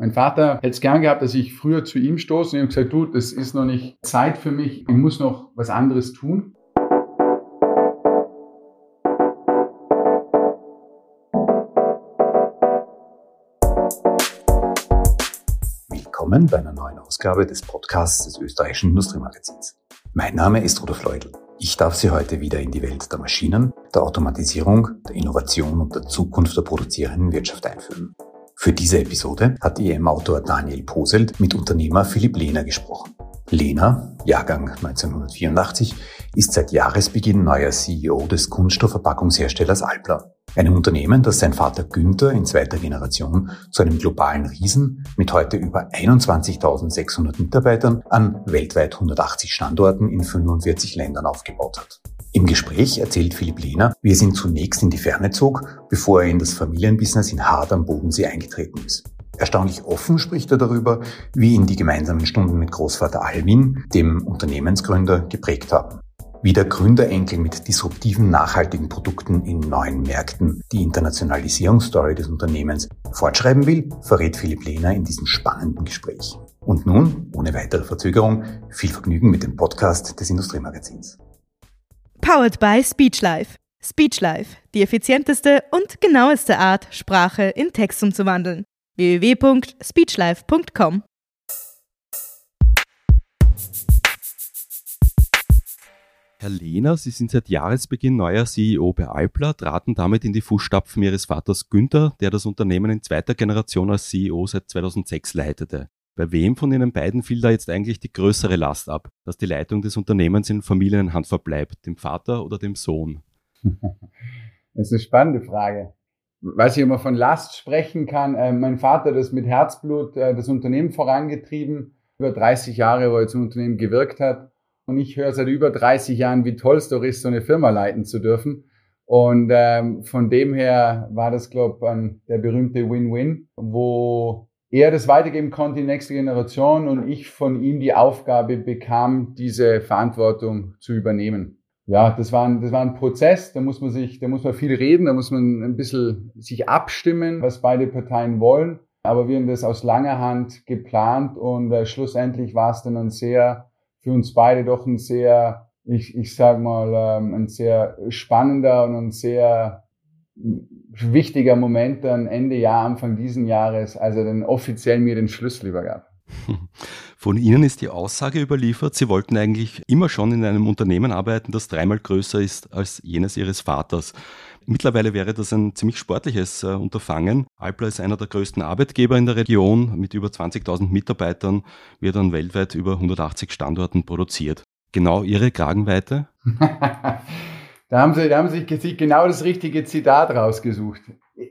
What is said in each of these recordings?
Mein Vater hätte es gern gehabt, dass ich früher zu ihm stoße und habe gesagt, du, das ist noch nicht Zeit für mich, ich muss noch was anderes tun. Willkommen bei einer neuen Ausgabe des Podcasts des österreichischen Industriemagazins. Mein Name ist Rudolf Leudl. Ich darf Sie heute wieder in die Welt der Maschinen, der Automatisierung, der Innovation und der Zukunft der produzierenden Wirtschaft einführen. Für diese Episode hat EM-Autor Daniel Poselt mit Unternehmer Philipp Lehner gesprochen. Lehner, Jahrgang 1984, ist seit Jahresbeginn neuer CEO des Kunststoffverpackungsherstellers Alpla. Einem Unternehmen, das sein Vater Günther in zweiter Generation zu einem globalen Riesen mit heute über 21.600 Mitarbeitern an weltweit 180 Standorten in 45 Ländern aufgebaut hat. Im Gespräch erzählt Philipp Lehner, wie es ihn zunächst in die Ferne zog, bevor er in das Familienbusiness in Hard am Bodensee eingetreten ist. Erstaunlich offen spricht er darüber, wie ihn die gemeinsamen Stunden mit Großvater Alwin, dem Unternehmensgründer, geprägt haben. Wie der Gründerenkel mit disruptiven, nachhaltigen Produkten in neuen Märkten die Internationalisierungsstory des Unternehmens fortschreiben will, verrät Philipp Lehner in diesem spannenden Gespräch. Und nun, ohne weitere Verzögerung, viel Vergnügen mit dem Podcast des Industriemagazins. Powered by Speechlife. Speechlife, die effizienteste und genaueste Art, Sprache in Text umzuwandeln. www.speechlife.com Herr Lehner, Sie sind seit Jahresbeginn neuer CEO bei Alpla, traten damit in die Fußstapfen Ihres Vaters Günther, der das Unternehmen in zweiter Generation als CEO seit 2006 leitete. Bei wem von Ihnen beiden fiel da jetzt eigentlich die größere Last ab, dass die Leitung des Unternehmens in Familienhand verbleibt, dem Vater oder dem Sohn? Das ist eine spannende Frage. Was ich immer von Last sprechen kann, äh, mein Vater hat das mit Herzblut äh, das Unternehmen vorangetrieben, über 30 Jahre, wo er zum Unternehmen gewirkt hat. Und ich höre seit über 30 Jahren, wie toll es doch ist, so eine Firma leiten zu dürfen. Und ähm, von dem her war das, glaube ich, der berühmte Win-Win, wo er das weitergeben konnte in die nächste Generation und ich von ihm die Aufgabe bekam, diese Verantwortung zu übernehmen. Ja, das war ein, das war ein Prozess, da muss man sich, da muss man viel reden, da muss man ein bisschen sich abstimmen, was beide Parteien wollen. Aber wir haben das aus langer Hand geplant und äh, schlussendlich war es dann ein sehr, für uns beide doch ein sehr, ich, ich sag mal, ähm, ein sehr spannender und ein sehr wichtiger Moment dann Ende Jahr, Anfang diesen Jahres, als er dann offiziell mir den Schlüssel übergab. Von Ihnen ist die Aussage überliefert, Sie wollten eigentlich immer schon in einem Unternehmen arbeiten, das dreimal größer ist als jenes Ihres Vaters. Mittlerweile wäre das ein ziemlich sportliches äh, Unterfangen. Alpla ist einer der größten Arbeitgeber in der Region mit über 20.000 Mitarbeitern, wird dann weltweit über 180 Standorten produziert. Genau Ihre Kragenweite? Da haben sie, da haben sie sich genau das richtige Zitat rausgesucht.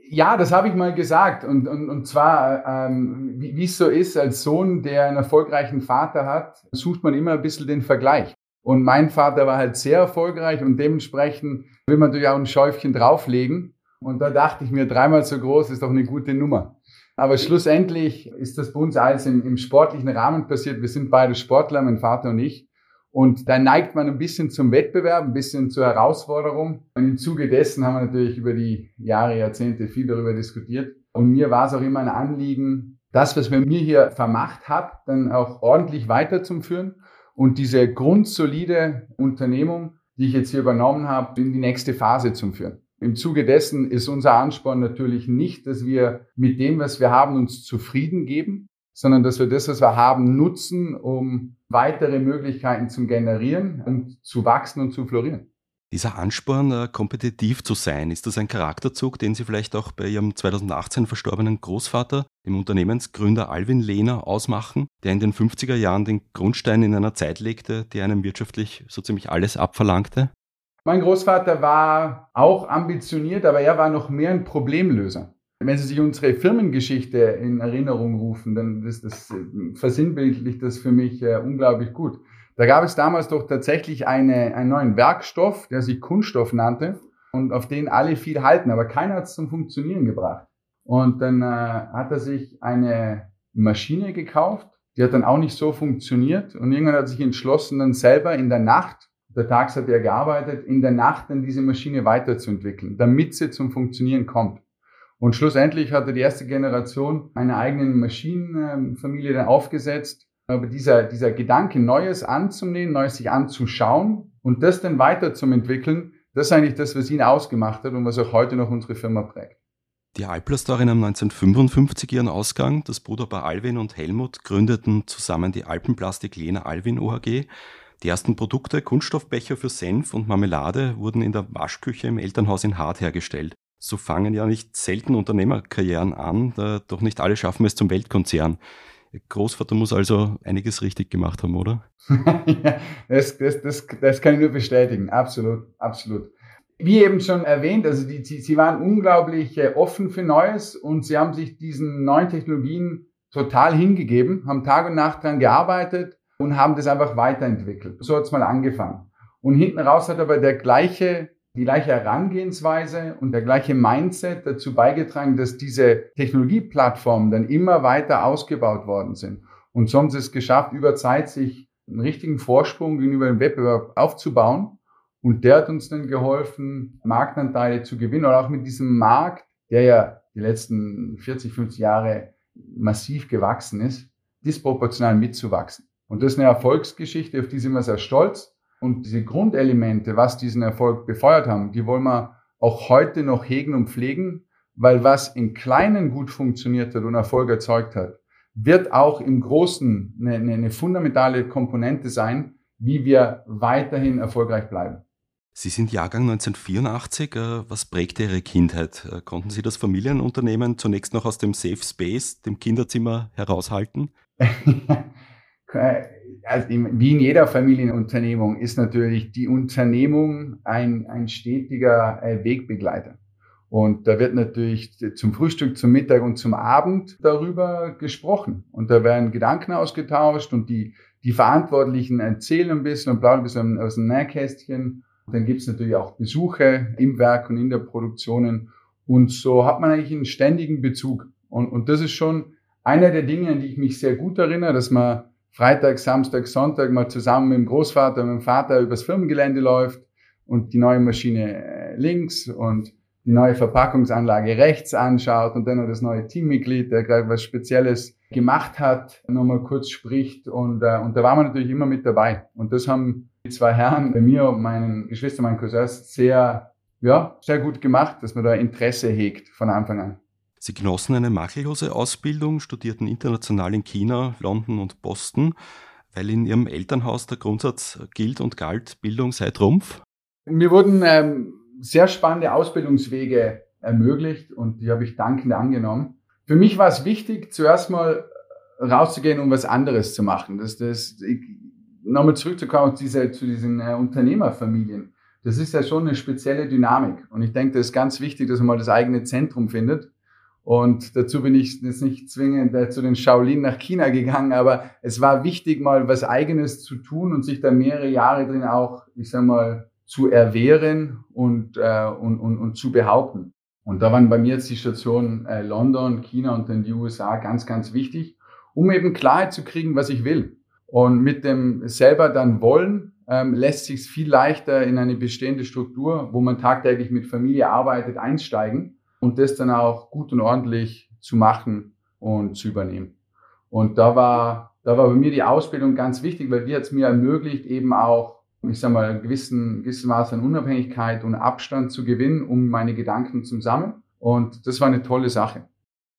Ja, das habe ich mal gesagt. Und, und, und zwar, ähm, wie es so ist, als Sohn, der einen erfolgreichen Vater hat, sucht man immer ein bisschen den Vergleich. Und mein Vater war halt sehr erfolgreich und dementsprechend will man natürlich auch ein Schäufchen drauflegen. Und da dachte ich mir, dreimal so groß ist doch eine gute Nummer. Aber schlussendlich ist das bei uns alles im, im sportlichen Rahmen passiert. Wir sind beide Sportler, mein Vater und ich. Und da neigt man ein bisschen zum Wettbewerb, ein bisschen zur Herausforderung. Und im Zuge dessen haben wir natürlich über die Jahre, Jahrzehnte viel darüber diskutiert. Und mir war es auch immer ein Anliegen, das, was man mir hier vermacht hat, dann auch ordentlich weiterzuführen und diese grundsolide Unternehmung, die ich jetzt hier übernommen habe, in die nächste Phase zu führen. Im Zuge dessen ist unser Ansporn natürlich nicht, dass wir mit dem, was wir haben, uns zufrieden geben, sondern dass wir das, was wir haben, nutzen, um weitere Möglichkeiten zu generieren und zu wachsen und zu florieren. Dieser Ansporn, äh, kompetitiv zu sein, ist das ein Charakterzug, den Sie vielleicht auch bei Ihrem 2018 verstorbenen Großvater, dem Unternehmensgründer Alvin Lehner, ausmachen, der in den 50er Jahren den Grundstein in einer Zeit legte, die einem wirtschaftlich so ziemlich alles abverlangte? Mein Großvater war auch ambitioniert, aber er war noch mehr ein Problemlöser. Wenn Sie sich unsere Firmengeschichte in Erinnerung rufen, dann ist das äh, versinnbildlich das für mich äh, unglaublich gut. Da gab es damals doch tatsächlich eine, einen neuen Werkstoff, der sich Kunststoff nannte und auf den alle viel halten, aber keiner hat es zum Funktionieren gebracht. Und dann äh, hat er sich eine Maschine gekauft, die hat dann auch nicht so funktioniert und irgendwann hat er sich entschlossen, dann selber in der Nacht, der Tags hat er gearbeitet, in der Nacht dann diese Maschine weiterzuentwickeln, damit sie zum Funktionieren kommt. Und schlussendlich hatte die erste Generation eine eigene Maschinenfamilie dann aufgesetzt. Aber dieser, dieser Gedanke, Neues anzunehmen, Neues sich anzuschauen und das dann weiter zum entwickeln, das ist eigentlich das, was ihn ausgemacht hat und was auch heute noch unsere Firma prägt. Die Alpler-Story nahm 1955 ihren Ausgang. Das Bruderpaar Alwin und Helmut gründeten zusammen die Alpenplastik Lena Alwin OHG. Die ersten Produkte, Kunststoffbecher für Senf und Marmelade, wurden in der Waschküche im Elternhaus in Hart hergestellt. So fangen ja nicht selten Unternehmerkarrieren an, doch nicht alle schaffen es zum Weltkonzern. Großvater muss also einiges richtig gemacht haben, oder? ja, das, das, das, das kann ich nur bestätigen. Absolut, absolut. Wie eben schon erwähnt, also die, sie, sie waren unglaublich äh, offen für Neues und sie haben sich diesen neuen Technologien total hingegeben, haben Tag und Nacht dran gearbeitet und haben das einfach weiterentwickelt. So hat's mal angefangen. Und hinten raus hat aber der gleiche die gleiche Herangehensweise und der gleiche Mindset dazu beigetragen, dass diese Technologieplattformen dann immer weiter ausgebaut worden sind. Und so haben sie es geschafft, über Zeit sich einen richtigen Vorsprung gegenüber dem Wettbewerb aufzubauen. Und der hat uns dann geholfen, Marktanteile zu gewinnen oder auch mit diesem Markt, der ja die letzten 40, 50 Jahre massiv gewachsen ist, disproportional mitzuwachsen. Und das ist eine Erfolgsgeschichte, auf die sind wir sehr stolz. Und diese Grundelemente, was diesen Erfolg befeuert haben, die wollen wir auch heute noch hegen und pflegen, weil was im Kleinen gut funktioniert hat und Erfolg erzeugt hat, wird auch im Großen eine, eine, eine fundamentale Komponente sein, wie wir weiterhin erfolgreich bleiben. Sie sind Jahrgang 1984. Äh, was prägte Ihre Kindheit? Äh, konnten Sie das Familienunternehmen zunächst noch aus dem Safe Space, dem Kinderzimmer, heraushalten? also wie in jeder Familienunternehmung ist natürlich die Unternehmung ein, ein stetiger äh, Wegbegleiter. Und da wird natürlich zum Frühstück, zum Mittag und zum Abend darüber gesprochen. Und da werden Gedanken ausgetauscht und die, die Verantwortlichen erzählen ein bisschen und plaudern ein bisschen aus dem Nähkästchen. Und dann gibt es natürlich auch Besuche im Werk und in der Produktionen. Und so hat man eigentlich einen ständigen Bezug. Und, und das ist schon einer der Dinge, an die ich mich sehr gut erinnere, dass man Freitag, Samstag, Sonntag mal zusammen mit dem Großvater und mit dem Vater übers Firmengelände läuft und die neue Maschine äh, links und die neue Verpackungsanlage rechts anschaut und dann noch das neue Teammitglied, der gerade was Spezielles gemacht hat, nochmal kurz spricht und, äh, und da waren wir natürlich immer mit dabei. Und das haben die zwei Herren bei mir und meinen Geschwistern, meinen Cousins sehr, ja, sehr gut gemacht, dass man da Interesse hegt von Anfang an. Sie genossen eine makellose Ausbildung, studierten international in China, London und Boston, weil in Ihrem Elternhaus der Grundsatz gilt und galt, Bildung sei Trumpf. Mir wurden ähm, sehr spannende Ausbildungswege ermöglicht und die habe ich dankend angenommen. Für mich war es wichtig, zuerst mal rauszugehen, um was anderes zu machen. Das, das, nochmal zurückzukommen zu, zu diesen äh, Unternehmerfamilien. Das ist ja schon eine spezielle Dynamik. Und ich denke, das ist ganz wichtig, dass man mal das eigene Zentrum findet. Und dazu bin ich jetzt nicht zwingend äh, zu den Shaolin nach China gegangen, aber es war wichtig, mal was Eigenes zu tun und sich da mehrere Jahre drin auch, ich sag mal, zu erwehren und, äh, und, und, und zu behaupten. Und da waren bei mir jetzt die Stationen äh, London, China und dann die USA ganz, ganz wichtig, um eben Klarheit zu kriegen, was ich will. Und mit dem selber dann wollen, ähm, lässt sich viel leichter in eine bestehende Struktur, wo man tagtäglich mit Familie arbeitet, einsteigen und das dann auch gut und ordentlich zu machen und zu übernehmen. Und da war, da war bei mir die Ausbildung ganz wichtig, weil die hat es mir ermöglicht, eben auch, ich sag mal, gewissen, gewissen Maß an Unabhängigkeit und Abstand zu gewinnen, um meine Gedanken zu sammeln. Und das war eine tolle Sache.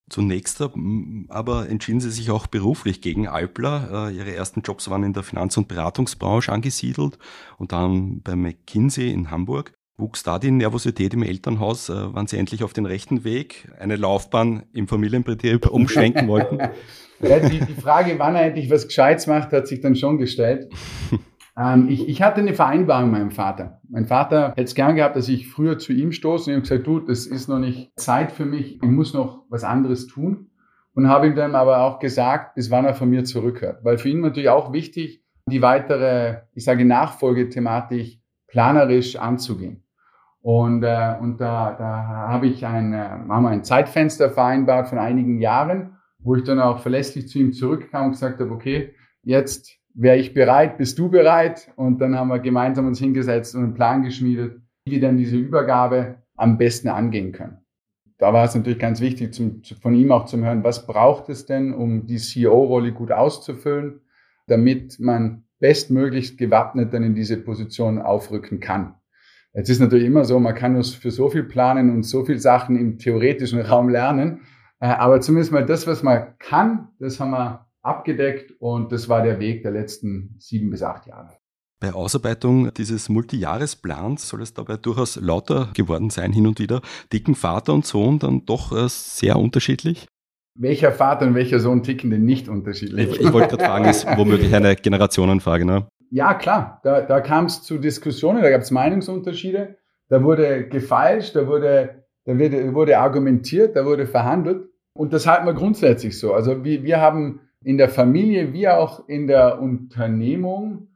Zunächst aber entschieden Sie sich auch beruflich gegen Alpler. Äh, Ihre ersten Jobs waren in der Finanz- und Beratungsbranche angesiedelt und dann bei McKinsey in Hamburg. Wuchs da die Nervosität im Elternhaus? Äh, waren Sie endlich auf den rechten Weg, eine Laufbahn im Familienbetrieb umschwenken wollten? Ja, die, die, Frage, wann er endlich was Gescheites macht, hat sich dann schon gestellt. Ähm, ich, ich, hatte eine Vereinbarung mit meinem Vater. Mein Vater hätte es gern gehabt, dass ich früher zu ihm stoße und habe gesagt, du, das ist noch nicht Zeit für mich, ich muss noch was anderes tun. Und habe ihm dann aber auch gesagt, bis wann er von mir zurückhört. Weil für ihn natürlich auch wichtig, die weitere, ich sage, Nachfolgethematik planerisch anzugehen. Und, äh, und da, da habe ich ein, äh, haben wir ein Zeitfenster vereinbart von einigen Jahren, wo ich dann auch verlässlich zu ihm zurückkam und gesagt habe, okay, jetzt wäre ich bereit, bist du bereit? Und dann haben wir gemeinsam uns hingesetzt und einen Plan geschmiedet, wie wir dann diese Übergabe am besten angehen können. da war es natürlich ganz wichtig, zum, von ihm auch zu hören, was braucht es denn, um die CEO-Rolle gut auszufüllen, damit man bestmöglichst gewappnet dann in diese Position aufrücken kann. Jetzt ist natürlich immer so, man kann nur für so viel planen und so viel Sachen im theoretischen Raum lernen. Äh, aber zumindest mal das, was man kann, das haben wir abgedeckt und das war der Weg der letzten sieben bis acht Jahre. Bei Ausarbeitung dieses Multijahresplans soll es dabei durchaus lauter geworden sein hin und wieder. Dicken Vater und Sohn dann doch äh, sehr unterschiedlich? Welcher Vater und welcher Sohn ticken denn nicht unterschiedlich? Ich, ich wollte gerade fragen, ist womöglich eine Generationenfrage, ne? Ja, klar. Da, da kam es zu Diskussionen, da gab es Meinungsunterschiede, da wurde gefeilscht, da wurde, da wurde, wurde argumentiert, da wurde verhandelt. Und das halten wir grundsätzlich so. Also wir, wir haben in der Familie wie auch in der Unternehmung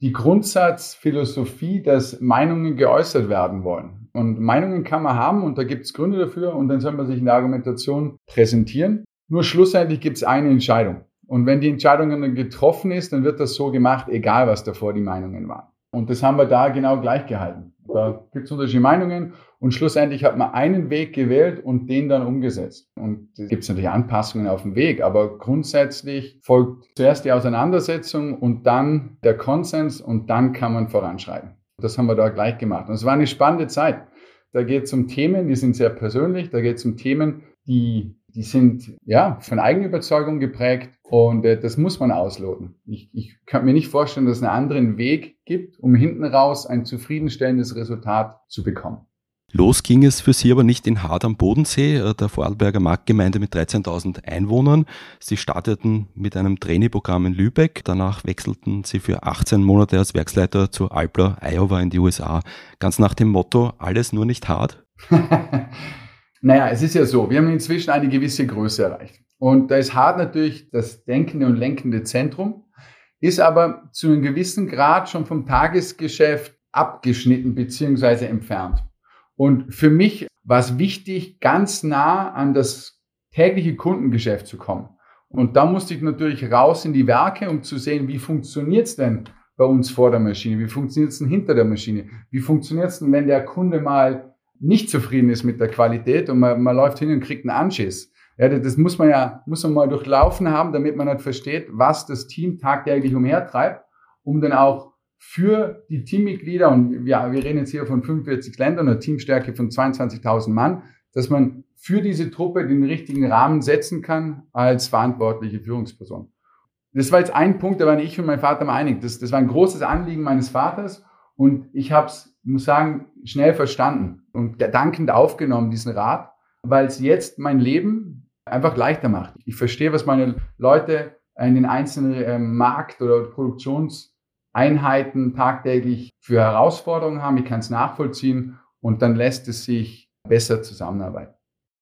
die Grundsatzphilosophie, dass Meinungen geäußert werden wollen. Und Meinungen kann man haben und da gibt es Gründe dafür und dann soll man sich in der Argumentation präsentieren. Nur schlussendlich gibt es eine Entscheidung. Und wenn die Entscheidung dann getroffen ist, dann wird das so gemacht, egal was davor die Meinungen waren. Und das haben wir da genau gleich gehalten. Da gibt es unterschiedliche Meinungen und schlussendlich hat man einen Weg gewählt und den dann umgesetzt. Und es gibt natürlich Anpassungen auf dem Weg, aber grundsätzlich folgt zuerst die Auseinandersetzung und dann der Konsens und dann kann man voranschreiten. Das haben wir da gleich gemacht. Und es war eine spannende Zeit. Da geht es um Themen, die sind sehr persönlich, da geht es um Themen, die, die sind ja von Eigenüberzeugung geprägt und äh, das muss man ausloten. Ich, ich kann mir nicht vorstellen, dass es einen anderen Weg gibt, um hinten raus ein zufriedenstellendes Resultat zu bekommen. Los ging es für Sie aber nicht in Hard am Bodensee, äh, der Vorarlberger Marktgemeinde mit 13.000 Einwohnern. Sie starteten mit einem Trainingprogramm in Lübeck. Danach wechselten Sie für 18 Monate als Werksleiter zu Alpler, Iowa in die USA. Ganz nach dem Motto, alles nur nicht hart? naja, es ist ja so, wir haben inzwischen eine gewisse Größe erreicht. Und da ist Hard natürlich das denkende und lenkende Zentrum, ist aber zu einem gewissen Grad schon vom Tagesgeschäft abgeschnitten bzw. entfernt. Und für mich war es wichtig, ganz nah an das tägliche Kundengeschäft zu kommen. Und da musste ich natürlich raus in die Werke, um zu sehen, wie funktioniert es denn bei uns vor der Maschine? Wie funktioniert es denn hinter der Maschine? Wie funktioniert es denn, wenn der Kunde mal nicht zufrieden ist mit der Qualität und man, man läuft hin und kriegt einen Anschiss? Ja, das muss man ja, muss man mal durchlaufen haben, damit man halt versteht, was das Team tagtäglich umhertreibt, um dann auch für die Teammitglieder, und ja, wir reden jetzt hier von 45 Ländern, einer Teamstärke von 22.000 Mann, dass man für diese Truppe den richtigen Rahmen setzen kann als verantwortliche Führungsperson. Das war jetzt ein Punkt, da waren ich und mein Vater mal einig. Das, das war ein großes Anliegen meines Vaters und ich habe es, muss sagen, schnell verstanden und dankend aufgenommen, diesen Rat, weil es jetzt mein Leben einfach leichter macht. Ich verstehe, was meine Leute in den einzelnen äh, Markt- oder Produktions- Einheiten tagtäglich für Herausforderungen haben. Ich kann es nachvollziehen und dann lässt es sich besser zusammenarbeiten.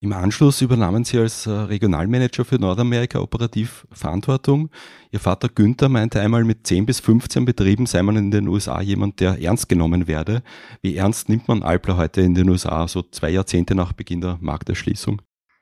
Im Anschluss übernahmen Sie als äh, Regionalmanager für Nordamerika operativ Verantwortung. Ihr Vater Günther meinte einmal, mit 10 bis 15 Betrieben sei man in den USA jemand, der ernst genommen werde. Wie ernst nimmt man Alpler heute in den USA, so zwei Jahrzehnte nach Beginn der Markterschließung?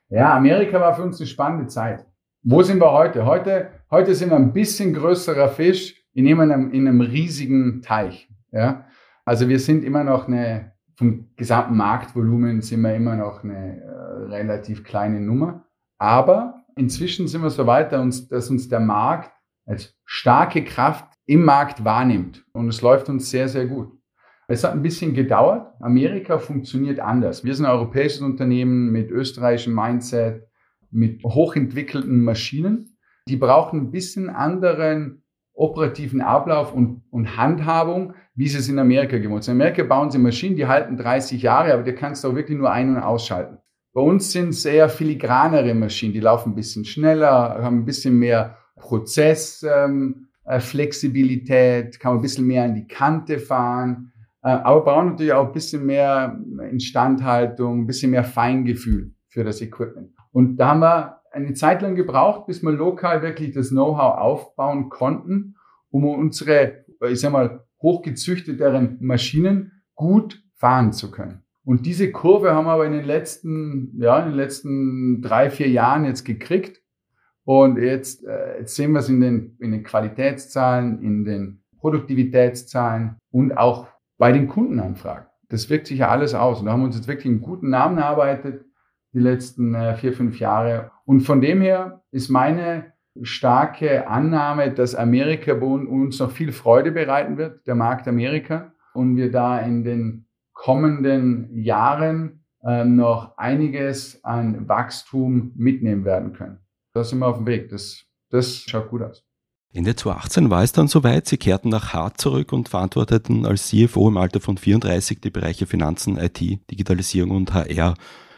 Ja, Amerika war für uns eine spannende Zeit. Wo sind wir heute? Heute, heute sind wir ein bisschen größerer Fisch in einem, in einem riesigen Teich. Ja? Also wir sind immer noch eine, vom gesamten Marktvolumen sind wir immer noch eine äh, relativ kleine Nummer. Aber inzwischen sind wir so weit, dass uns der Markt als starke Kraft im Markt wahrnimmt. Und es läuft uns sehr, sehr gut. Es hat ein bisschen gedauert. Amerika funktioniert anders. Wir sind ein europäisches Unternehmen mit österreichischem Mindset, mit hochentwickelten Maschinen. Die brauchen ein bisschen anderen operativen Ablauf und, und Handhabung, wie sie es in Amerika gewohnt sind. In Amerika bauen sie Maschinen, die halten 30 Jahre, aber die kannst du auch wirklich nur ein- und ausschalten. Bei uns sind es eher filigranere Maschinen, die laufen ein bisschen schneller, haben ein bisschen mehr Prozessflexibilität, ähm, äh, kann man ein bisschen mehr an die Kante fahren, aber brauchen natürlich auch ein bisschen mehr Instandhaltung, ein bisschen mehr Feingefühl für das Equipment. Und da haben wir eine Zeit lang gebraucht, bis wir lokal wirklich das Know-how aufbauen konnten, um unsere, ich sag mal, hochgezüchteteren Maschinen gut fahren zu können. Und diese Kurve haben wir aber in den letzten, ja, in den letzten drei, vier Jahren jetzt gekriegt. Und jetzt, äh, jetzt sehen wir es in den, in den Qualitätszahlen, in den Produktivitätszahlen und auch bei den Kundenanfragen. Das wirkt sich ja alles aus. Und da haben wir uns jetzt wirklich einen guten Namen erarbeitet die letzten äh, vier, fünf Jahre. Und von dem her ist meine starke Annahme, dass Amerika uns noch viel Freude bereiten wird, der Markt Amerika, und wir da in den kommenden Jahren äh, noch einiges an Wachstum mitnehmen werden können. Da sind wir auf dem Weg. Das, das schaut gut aus. Ende 2018 war es dann soweit. Sie kehrten nach Hart zurück und verantworteten als CFO im Alter von 34 die Bereiche Finanzen, IT, Digitalisierung und HR.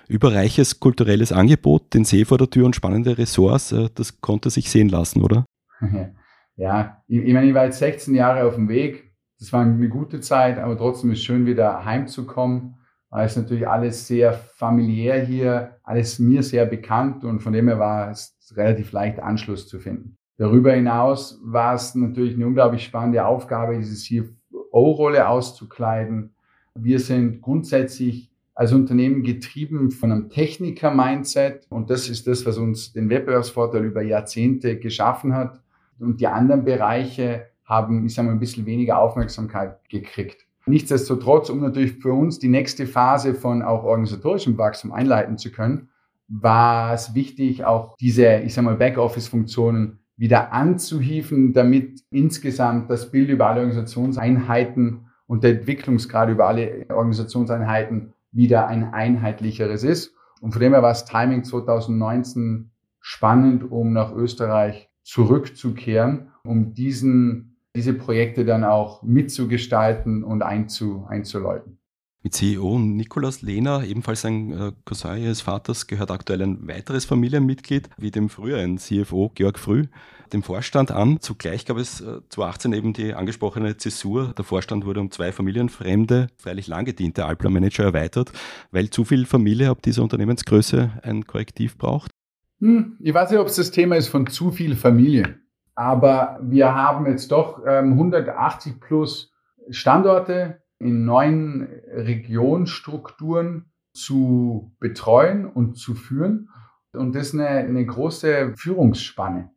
Überreiches kulturelles Angebot, den See vor der Tür und spannende Ressorts, äh, das konnte sich sehen lassen, oder? Ja, ich, ich meine, ich war jetzt 16 Jahre auf dem Weg. Das war eine gute Zeit, aber trotzdem ist es schön, wieder heimzukommen. Es ist natürlich alles sehr familiär hier, alles mir sehr bekannt und von dem her war es relativ leicht, Anschluss zu finden. Darüber hinaus war es natürlich eine unglaublich spannende Aufgabe, diese CFO-Rolle auszukleiden. Wir sind grundsätzlich als Unternehmen getrieben von einem Techniker-Mindset und das ist das, was uns den Wettbewerbsvorteil über Jahrzehnte geschaffen hat. Und die anderen Bereiche haben, ich sage mal, ein bisschen weniger Aufmerksamkeit gekriegt. Nichtsdestotrotz, um natürlich für uns die nächste Phase von auch organisatorischem Wachstum einleiten zu können, war es wichtig, auch diese, ich sage mal, Backoffice-Funktionen wieder anzuhieven, damit insgesamt das Bild über alle Organisationseinheiten und der Entwicklungsgrad über alle Organisationseinheiten wieder ein einheitlicheres ist. Und von dem her war das Timing 2019 spannend, um nach Österreich zurückzukehren, um diesen, diese Projekte dann auch mitzugestalten und einzu, einzuläuten. Mit CEO Nikolaus Lehner, ebenfalls ein äh, Cousin ihres Vaters, gehört aktuell ein weiteres Familienmitglied, wie dem früheren CFO Georg Früh, dem Vorstand an. Zugleich gab es 2018 äh, eben die angesprochene Zäsur. Der Vorstand wurde um zwei familienfremde, freilich lang gediente Alpla-Manager erweitert, weil zu viel Familie ab dieser Unternehmensgröße ein Korrektiv braucht. Hm, ich weiß nicht, ob es das Thema ist von zu viel Familie. Aber wir haben jetzt doch ähm, 180 plus Standorte in neuen Regionstrukturen zu betreuen und zu führen. Und das ist eine, eine große Führungsspanne.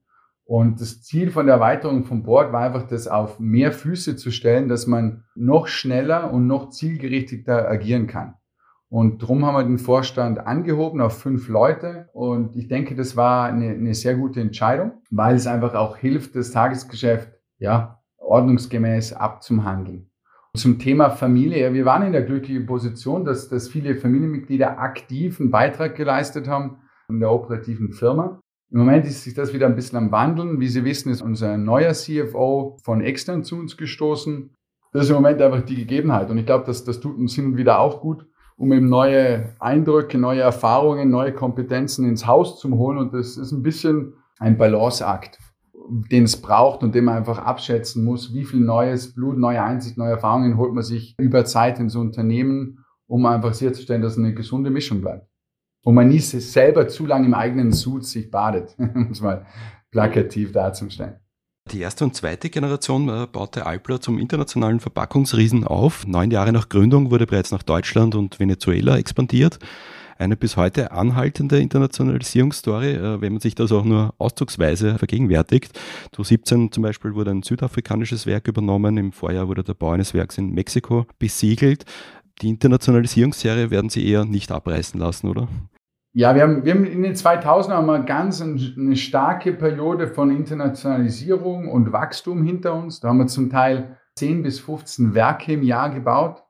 Und das Ziel von der Erweiterung vom Board war einfach, das auf mehr Füße zu stellen, dass man noch schneller und noch zielgerichteter agieren kann. Und darum haben wir den Vorstand angehoben auf fünf Leute. Und ich denke, das war eine, eine sehr gute Entscheidung, weil es einfach auch hilft, das Tagesgeschäft ja, ordnungsgemäß abzuhandeln. Zum Thema Familie. Wir waren in der glücklichen Position, dass, dass viele Familienmitglieder aktiv einen Beitrag geleistet haben in der operativen Firma. Im Moment ist sich das wieder ein bisschen am Wandeln. Wie Sie wissen, ist unser neuer CFO von extern zu uns gestoßen. Das ist im Moment einfach die Gegebenheit. Und ich glaube, das, das tut uns hin und wieder auch gut, um eben neue Eindrücke, neue Erfahrungen, neue Kompetenzen ins Haus zu holen. Und das ist ein bisschen ein Balanceakt den es braucht und den man einfach abschätzen muss, wie viel neues Blut, neue Einsicht, neue Erfahrungen holt man sich über Zeit ins Unternehmen, um einfach sicherzustellen, dass eine gesunde Mischung bleibt. Wo man nie selber zu lange im eigenen Sud sich badet, um es mal plakativ darzustellen. Die erste und zweite Generation äh, baute Alpla zum internationalen Verpackungsriesen auf. Neun Jahre nach Gründung wurde bereits nach Deutschland und Venezuela expandiert eine bis heute anhaltende Internationalisierungsstory, äh, wenn man sich das auch nur auszugsweise vergegenwärtigt. 2017 zum Beispiel wurde ein südafrikanisches Werk übernommen, im Vorjahr wurde der Bau eines Werks in Mexiko besiegelt. Die Internationalisierungsserie werden Sie eher nicht abreißen lassen, oder? Ja, wir haben, wir haben in den 2000 haben wir ganz eine starke Periode von Internationalisierung und Wachstum hinter uns. Da haben wir zum Teil 10 bis 15 Werke im Jahr gebaut,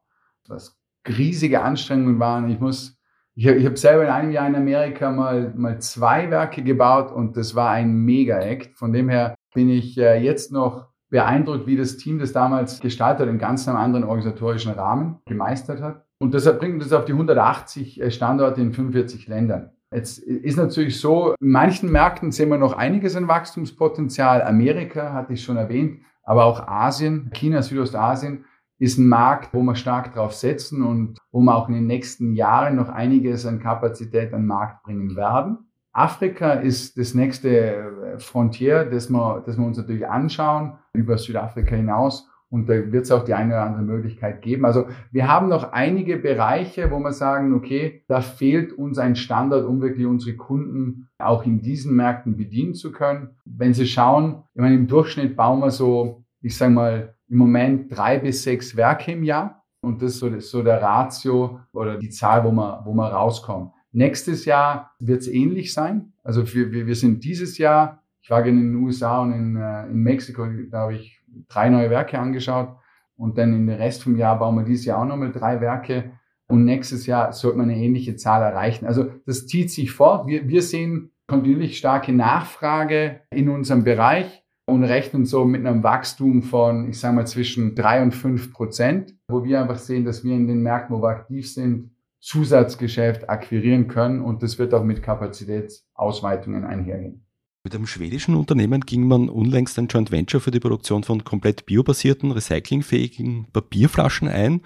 was riesige Anstrengungen waren. Ich muss ich, ich habe selber in einem Jahr in Amerika mal, mal zwei Werke gebaut und das war ein Mega-Act. Von dem her bin ich äh, jetzt noch beeindruckt, wie das Team das damals gestaltet hat, in ganz einem anderen organisatorischen Rahmen gemeistert hat. Und deshalb bringt uns auf die 180 äh, Standorte in 45 Ländern. Jetzt ist natürlich so, in manchen Märkten sehen wir noch einiges an Wachstumspotenzial. Amerika hatte ich schon erwähnt, aber auch Asien, China, Südostasien ist ein Markt, wo wir stark drauf setzen und wo wir auch in den nächsten Jahren noch einiges an Kapazität an den Markt bringen werden. Afrika ist das nächste äh, Frontier, das wir, das wir uns natürlich anschauen, über Südafrika hinaus. Und da wird es auch die eine oder andere Möglichkeit geben. Also wir haben noch einige Bereiche, wo wir sagen, okay, da fehlt uns ein Standard, um wirklich unsere Kunden auch in diesen Märkten bedienen zu können. Wenn Sie schauen, ich meine, im Durchschnitt bauen wir so, ich sage mal, im Moment drei bis sechs Werke im Jahr. Und das ist so, so der Ratio oder die Zahl, wo man, wo man rauskommt. Nächstes Jahr wird es ähnlich sein. Also wir, wir, wir sind dieses Jahr, ich war in den USA und in, äh, in Mexiko, da habe ich drei neue Werke angeschaut. Und dann in den Rest vom Jahr bauen wir dieses Jahr auch nochmal drei Werke. Und nächstes Jahr sollte man eine ähnliche Zahl erreichen. Also das zieht sich fort. Wir, wir sehen kontinuierlich starke Nachfrage in unserem Bereich und rechnen so mit einem Wachstum von, ich sage mal, zwischen drei und fünf Prozent, wo wir einfach sehen, dass wir in den Märkten, wo wir aktiv sind, Zusatzgeschäft akquirieren können und das wird auch mit Kapazitätsausweitungen einhergehen. Mit einem schwedischen Unternehmen ging man unlängst ein Joint Venture für die Produktion von komplett biobasierten, recyclingfähigen Papierflaschen ein.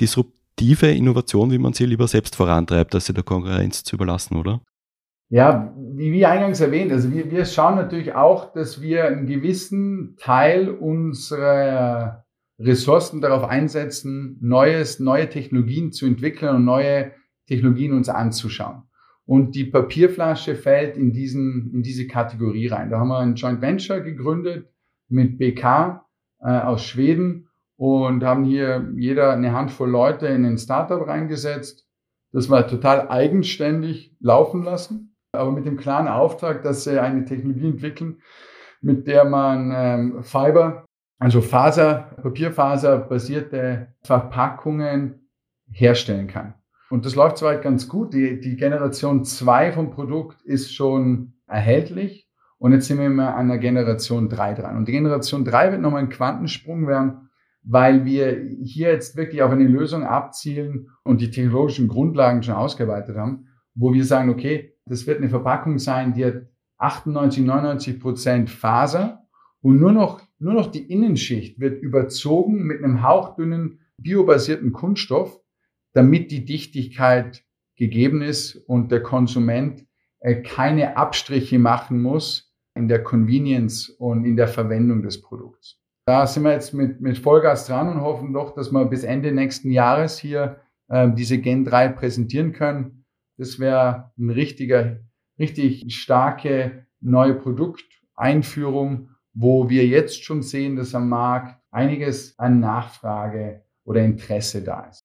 Disruptive Innovation, wie man sie lieber selbst vorantreibt, als sie der Konkurrenz zu überlassen, oder? Ja, wie, wie eingangs erwähnt, also wir, wir schauen natürlich auch, dass wir einen gewissen Teil unserer Ressourcen darauf einsetzen, neues, neue Technologien zu entwickeln und neue Technologien uns anzuschauen. Und die Papierflasche fällt in diesen, in diese Kategorie rein. Da haben wir ein Joint Venture gegründet mit BK äh, aus Schweden und haben hier jeder eine Handvoll Leute in ein Startup reingesetzt, das wir total eigenständig laufen lassen aber mit dem klaren Auftrag, dass sie eine Technologie entwickeln, mit der man ähm, Fiber, also Faser, Papierfaser-basierte Verpackungen herstellen kann. Und das läuft soweit ganz gut. Die, die Generation 2 vom Produkt ist schon erhältlich. Und jetzt sind wir immer an der Generation 3 dran. Und die Generation 3 wird nochmal ein Quantensprung werden, weil wir hier jetzt wirklich auf eine Lösung abzielen und die technologischen Grundlagen schon ausgearbeitet haben, wo wir sagen, okay, das wird eine Verpackung sein, die hat 98, 99 Prozent Faser und nur noch, nur noch die Innenschicht wird überzogen mit einem hauchdünnen biobasierten Kunststoff, damit die Dichtigkeit gegeben ist und der Konsument äh, keine Abstriche machen muss in der Convenience und in der Verwendung des Produkts. Da sind wir jetzt mit, mit Vollgas dran und hoffen doch, dass wir bis Ende nächsten Jahres hier äh, diese Gen 3 präsentieren können das wäre eine richtige, richtig starke neue Produkteinführung, wo wir jetzt schon sehen, dass am Markt einiges an Nachfrage oder Interesse da ist.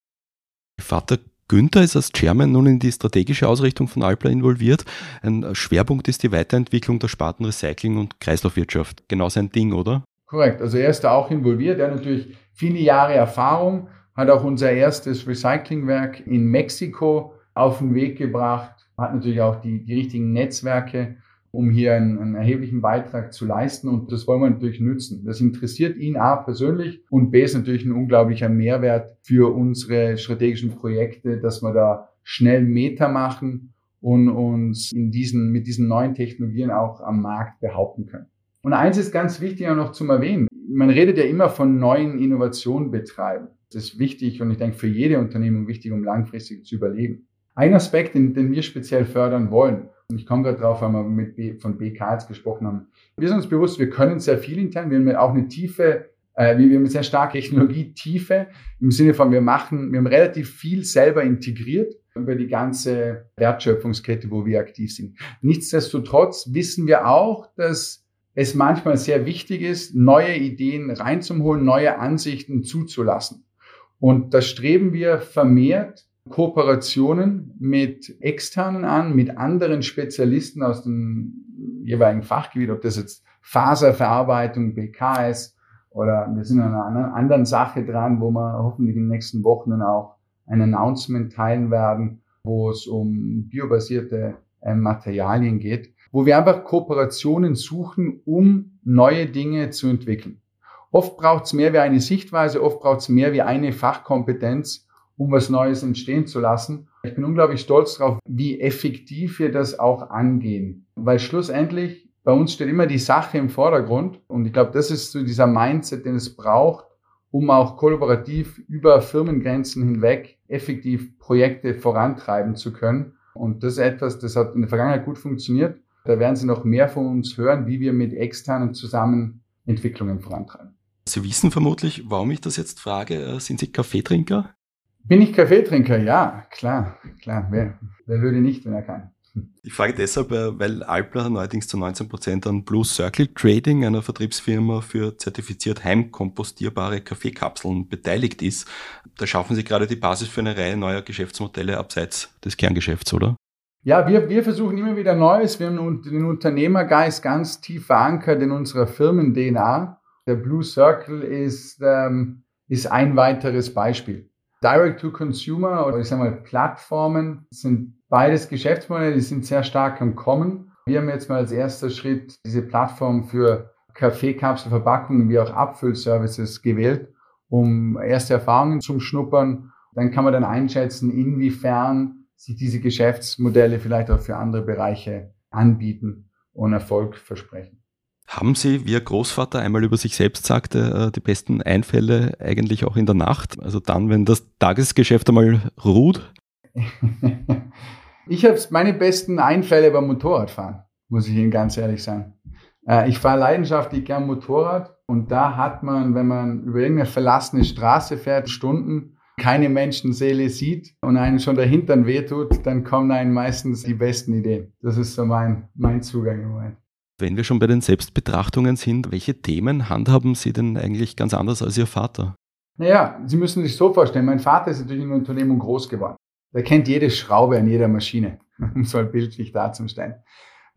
Vater Günther ist als Chairman nun in die strategische Ausrichtung von Alpla involviert. Ein Schwerpunkt ist die Weiterentwicklung der Sparten Recycling und Kreislaufwirtschaft. Genau sein Ding, oder? Korrekt. Also er ist da auch involviert. Er hat natürlich viele Jahre Erfahrung, hat auch unser erstes Recyclingwerk in Mexiko auf den Weg gebracht, hat natürlich auch die, die richtigen Netzwerke, um hier einen, einen, erheblichen Beitrag zu leisten. Und das wollen wir natürlich nützen. Das interessiert ihn A persönlich und B ist natürlich ein unglaublicher Mehrwert für unsere strategischen Projekte, dass wir da schnell Meter machen und uns in diesen, mit diesen neuen Technologien auch am Markt behaupten können. Und eins ist ganz wichtig auch noch zum Erwähnen. Man redet ja immer von neuen Innovationen betreiben. Das ist wichtig und ich denke für jede Unternehmung wichtig, um langfristig zu überleben. Ein Aspekt, den, den wir speziell fördern wollen, und ich komme gerade drauf, weil wir mit B, von BK jetzt gesprochen haben. Wir sind uns bewusst, wir können sehr viel intern, wir haben auch eine tiefe, äh, wir, haben eine sehr starke Technologietiefe im Sinne von, wir machen, wir haben relativ viel selber integriert über die ganze Wertschöpfungskette, wo wir aktiv sind. Nichtsdestotrotz wissen wir auch, dass es manchmal sehr wichtig ist, neue Ideen reinzuholen, neue Ansichten zuzulassen. Und da streben wir vermehrt Kooperationen mit externen an, mit anderen Spezialisten aus dem jeweiligen Fachgebiet, ob das jetzt Faserverarbeitung, BKS oder wir sind an einer anderen Sache dran, wo wir hoffentlich in den nächsten Wochen dann auch ein Announcement teilen werden, wo es um biobasierte äh, Materialien geht, wo wir einfach Kooperationen suchen, um neue Dinge zu entwickeln. Oft braucht es mehr wie eine Sichtweise, oft braucht es mehr wie eine Fachkompetenz, um was Neues entstehen zu lassen. Ich bin unglaublich stolz darauf, wie effektiv wir das auch angehen. Weil schlussendlich bei uns steht immer die Sache im Vordergrund. Und ich glaube, das ist so dieser Mindset, den es braucht, um auch kollaborativ über Firmengrenzen hinweg effektiv Projekte vorantreiben zu können. Und das ist etwas, das hat in der Vergangenheit gut funktioniert. Da werden Sie noch mehr von uns hören, wie wir mit externen zusammen Entwicklungen vorantreiben. Sie wissen vermutlich, warum ich das jetzt frage. Äh, sind Sie Kaffeetrinker? Bin ich Kaffeetrinker? Ja, klar, klar. Wer, wer würde nicht, wenn er kann? Ich frage deshalb, äh, weil Alpla neuerdings zu 19 Prozent an Blue Circle Trading, einer Vertriebsfirma für zertifiziert heimkompostierbare Kaffeekapseln, beteiligt ist. Da schaffen Sie gerade die Basis für eine Reihe neuer Geschäftsmodelle abseits des Kerngeschäfts, oder? Ja, wir, wir versuchen immer wieder Neues. Wir haben den Unternehmergeist ganz tief verankert in unserer Firmen-DNA. Der Blue Circle ist, ähm, ist ein weiteres Beispiel. Direct-to-Consumer oder ich sage mal Plattformen sind beides Geschäftsmodelle, die sind sehr stark am Kommen. Wir haben jetzt mal als erster Schritt diese Plattform für Kaffeekapselverpackungen wie auch Abfüllservices gewählt, um erste Erfahrungen zum Schnuppern. Dann kann man dann einschätzen, inwiefern sich diese Geschäftsmodelle vielleicht auch für andere Bereiche anbieten und Erfolg versprechen. Haben Sie, wie Ihr Großvater einmal über sich selbst sagte, äh, die besten Einfälle eigentlich auch in der Nacht? Also dann, wenn das Tagesgeschäft einmal ruht? ich habe meine besten Einfälle beim Motorradfahren, muss ich Ihnen ganz ehrlich sagen. Äh, ich fahre leidenschaftlich gern Motorrad und da hat man, wenn man über irgendeine verlassene Straße fährt, Stunden, keine Menschenseele sieht und einen schon der Hintern wehtut, dann kommen einem meistens die besten Ideen. Das ist so mein, mein Zugang im Moment. Wenn wir schon bei den Selbstbetrachtungen sind, welche Themen handhaben Sie denn eigentlich ganz anders als Ihr Vater? Naja, Sie müssen sich so vorstellen, mein Vater ist natürlich in der Unternehmung groß geworden. Der kennt jede Schraube an jeder Maschine, um so ein bildlich darzustellen.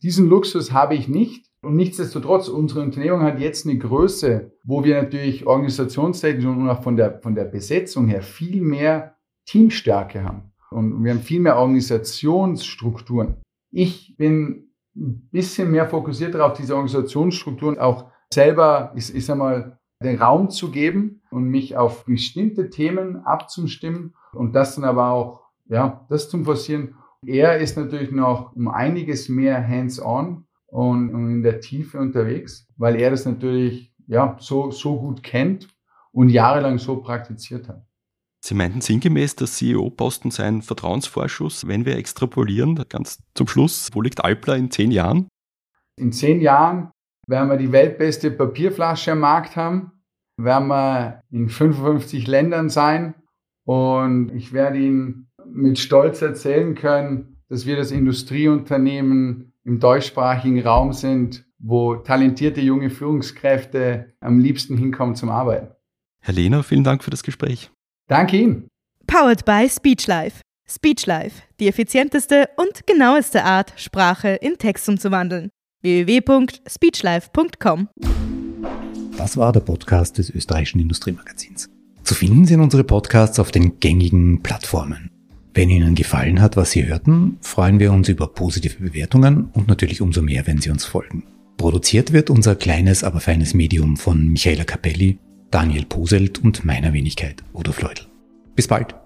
Diesen Luxus habe ich nicht. Und nichtsdestotrotz, unsere Unternehmung hat jetzt eine Größe, wo wir natürlich organisationstechnisch und auch von der, von der Besetzung her viel mehr Teamstärke haben. Und wir haben viel mehr Organisationsstrukturen. Ich bin ein bisschen mehr fokussiert darauf, diese Organisationsstrukturen auch selber, ich, ich sag mal, den Raum zu geben und mich auf bestimmte Themen abzustimmen und das dann aber auch, ja, das zum Forcieren. Er ist natürlich noch um einiges mehr hands-on und, in der Tiefe unterwegs, weil er das natürlich ja, so, so gut kennt und jahrelang so praktiziert hat. Sie meinten sinngemäß, der CEO-Posten sei ein Vertrauensvorschuss. Wenn wir extrapolieren, ganz zum Schluss, wo liegt Alpla in zehn Jahren? In zehn Jahren werden wir die weltbeste Papierflasche am Markt haben, werden wir in 55 Ländern sein und ich werde Ihnen mit Stolz erzählen können, dass wir das Industrieunternehmen im deutschsprachigen Raum sind, wo talentierte junge Führungskräfte am liebsten hinkommen zum Arbeiten. Herr Lehner, vielen Dank für das Gespräch. Danke Ihnen. Powered by Speechlife. Speechlife, die effizienteste und genaueste Art, Sprache in Text umzuwandeln. www.speechlife.com. Das war der Podcast des österreichischen Industriemagazins. Zu finden sind unsere Podcasts auf den gängigen Plattformen. Wenn Ihnen gefallen hat, was Sie hörten, freuen wir uns über positive Bewertungen und natürlich umso mehr, wenn Sie uns folgen. Produziert wird unser kleines, aber feines Medium von Michaela Capelli, Daniel Poselt und meiner Wenigkeit, Udo Fleudel. Bis bald!